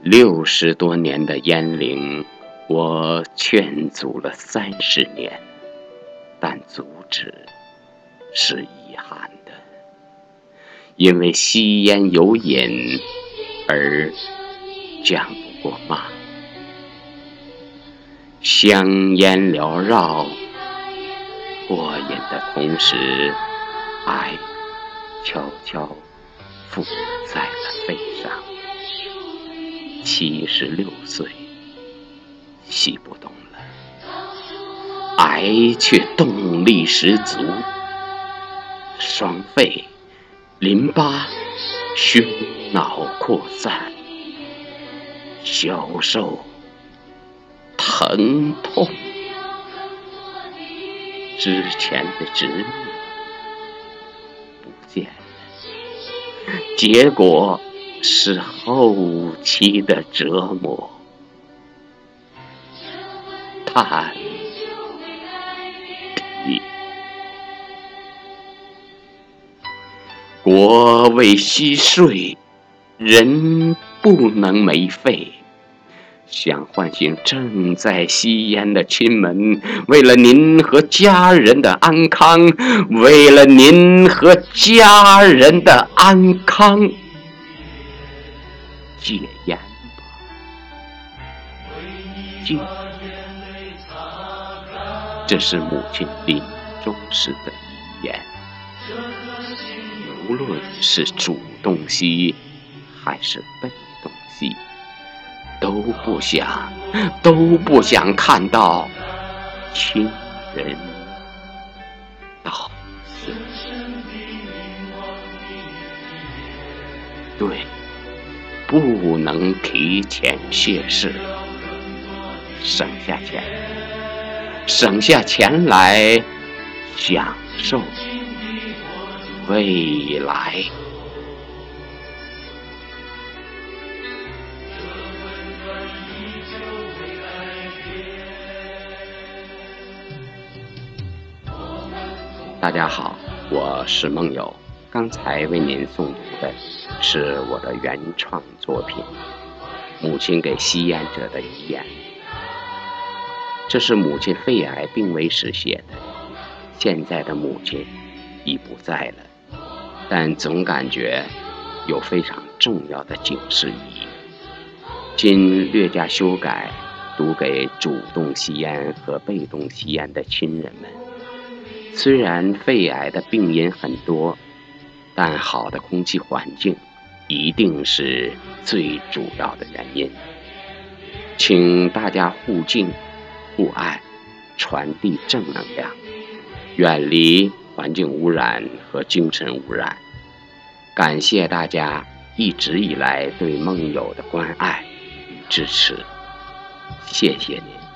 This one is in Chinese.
六十多年的烟龄，我劝阻了三十年，但阻止是遗憾的，因为吸烟有瘾而讲不过骂，香烟缭绕，过瘾的同时，爱悄悄附在了肺上。七十六岁，吸不动了，癌却动力十足，双肺、淋巴、胸脑扩散，消受疼痛，之前的执念不见了，结果。是后期的折磨，叹。国为息税，人不能没肺。想唤醒正在吸烟的亲们，为了您和家人的安康，为了您和家人的安康。戒烟吧，戒。这是母亲临终时的遗言。无论是主动吸还是被动吸，都不想，都不想看到亲人到死。对。不能提前谢世，省下钱，省下钱来享受未来。大家好，我是梦友。刚才为您诵读的是我的原创作品《母亲给吸烟者的遗言》。这是母亲肺癌病危时写的，现在的母亲已不在了，但总感觉有非常重要的警示意义。今略加修改，读给主动吸烟和被动吸烟的亲人们。虽然肺癌的病因很多。但好的空气环境一定是最主要的原因，请大家互敬、互爱，传递正能量，远离环境污染和精神污染。感谢大家一直以来对梦友的关爱与支持，谢谢您。